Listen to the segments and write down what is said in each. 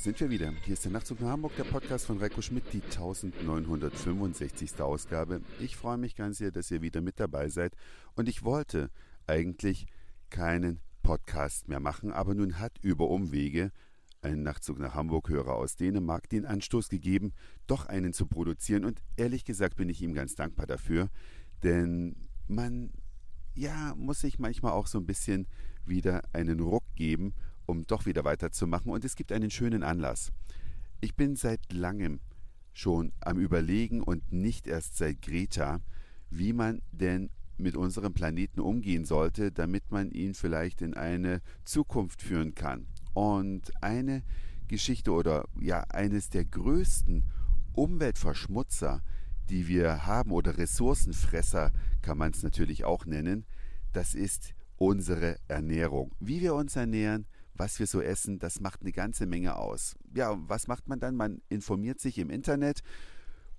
sind wir wieder. Hier ist der Nachtzug nach Hamburg, der Podcast von Reiko Schmidt, die 1965. Ausgabe. Ich freue mich ganz sehr, dass ihr wieder mit dabei seid. Und ich wollte eigentlich keinen Podcast mehr machen, aber nun hat über Umwege ein Nachtzug nach Hamburg-Hörer aus Dänemark den Anstoß gegeben, doch einen zu produzieren. Und ehrlich gesagt bin ich ihm ganz dankbar dafür, denn man, ja, muss sich manchmal auch so ein bisschen wieder einen Ruck geben um doch wieder weiterzumachen. Und es gibt einen schönen Anlass. Ich bin seit langem schon am Überlegen und nicht erst seit Greta, wie man denn mit unserem Planeten umgehen sollte, damit man ihn vielleicht in eine Zukunft führen kann. Und eine Geschichte oder ja eines der größten Umweltverschmutzer, die wir haben oder Ressourcenfresser kann man es natürlich auch nennen, das ist unsere Ernährung. Wie wir uns ernähren, was wir so essen, das macht eine ganze Menge aus. Ja, was macht man dann? Man informiert sich im Internet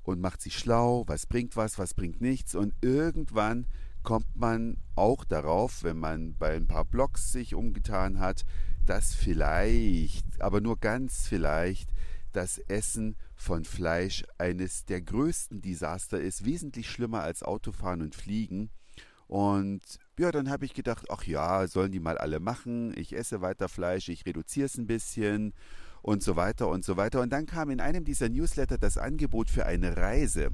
und macht sich schlau, was bringt was, was bringt nichts und irgendwann kommt man auch darauf, wenn man bei ein paar Blogs sich umgetan hat, dass vielleicht, aber nur ganz vielleicht, das Essen von Fleisch eines der größten Desaster ist, wesentlich schlimmer als Autofahren und Fliegen. Und ja, dann habe ich gedacht, ach ja, sollen die mal alle machen. Ich esse weiter Fleisch, ich reduziere es ein bisschen und so weiter und so weiter. Und dann kam in einem dieser Newsletter das Angebot für eine Reise.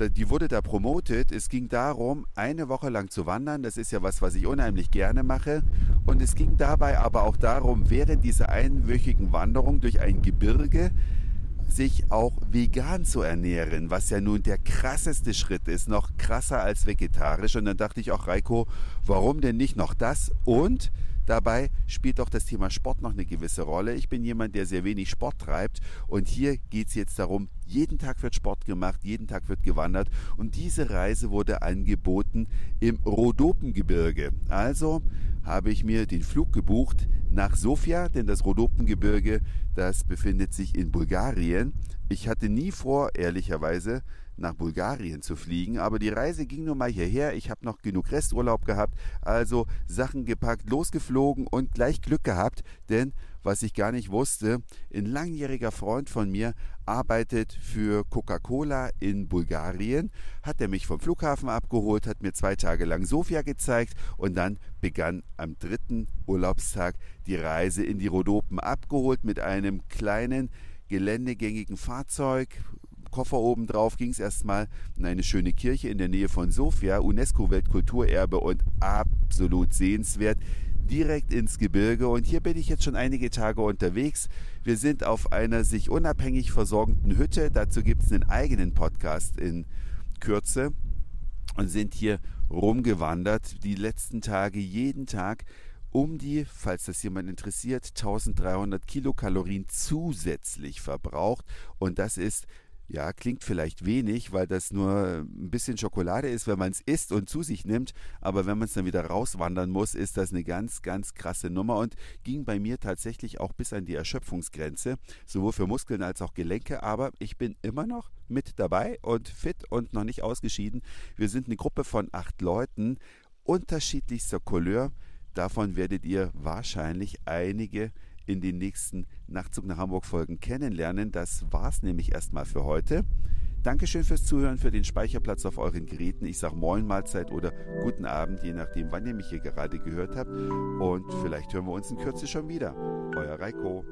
Die wurde da promotet. Es ging darum, eine Woche lang zu wandern. Das ist ja was, was ich unheimlich gerne mache. Und es ging dabei aber auch darum, während dieser einwöchigen Wanderung durch ein Gebirge sich auch vegan zu ernähren, was ja nun der krasseste Schritt ist, noch krasser als vegetarisch. Und dann dachte ich auch, Reiko, warum denn nicht noch das? Und Dabei spielt auch das Thema Sport noch eine gewisse Rolle. Ich bin jemand, der sehr wenig Sport treibt und hier geht es jetzt darum, jeden Tag wird Sport gemacht, jeden Tag wird gewandert und diese Reise wurde angeboten im Rhodopengebirge. Also habe ich mir den Flug gebucht nach Sofia, denn das Rhodopengebirge, das befindet sich in Bulgarien. Ich hatte nie vor, ehrlicherweise, nach Bulgarien zu fliegen, aber die Reise ging nun mal hierher. Ich habe noch genug Resturlaub gehabt, also Sachen gepackt, losgeflogen und gleich Glück gehabt, denn was ich gar nicht wusste, ein langjähriger Freund von mir arbeitet für Coca-Cola in Bulgarien, hat er mich vom Flughafen abgeholt, hat mir zwei Tage lang Sofia gezeigt und dann begann am dritten Urlaubstag die Reise in die Rhodopen abgeholt mit einem kleinen geländegängigen Fahrzeug, Koffer oben drauf ging es erstmal in eine schöne Kirche in der Nähe von Sofia, UNESCO-Weltkulturerbe und absolut sehenswert, direkt ins Gebirge. Und hier bin ich jetzt schon einige Tage unterwegs. Wir sind auf einer sich unabhängig versorgenden Hütte. Dazu gibt es einen eigenen Podcast in Kürze und sind hier rumgewandert. Die letzten Tage, jeden Tag um die, falls das jemand interessiert, 1300 Kilokalorien zusätzlich verbraucht. Und das ist ja, klingt vielleicht wenig, weil das nur ein bisschen Schokolade ist, wenn man es isst und zu sich nimmt. Aber wenn man es dann wieder rauswandern muss, ist das eine ganz, ganz krasse Nummer und ging bei mir tatsächlich auch bis an die Erschöpfungsgrenze, sowohl für Muskeln als auch Gelenke. Aber ich bin immer noch mit dabei und fit und noch nicht ausgeschieden. Wir sind eine Gruppe von acht Leuten unterschiedlichster Couleur. Davon werdet ihr wahrscheinlich einige in den nächsten Nachtzug nach Hamburg Folgen kennenlernen. Das war's nämlich erstmal für heute. Dankeschön fürs Zuhören, für den Speicherplatz auf euren Geräten. Ich sage Moin Mahlzeit oder guten Abend, je nachdem, wann ihr mich hier gerade gehört habt. Und vielleicht hören wir uns in Kürze schon wieder. Euer Reiko.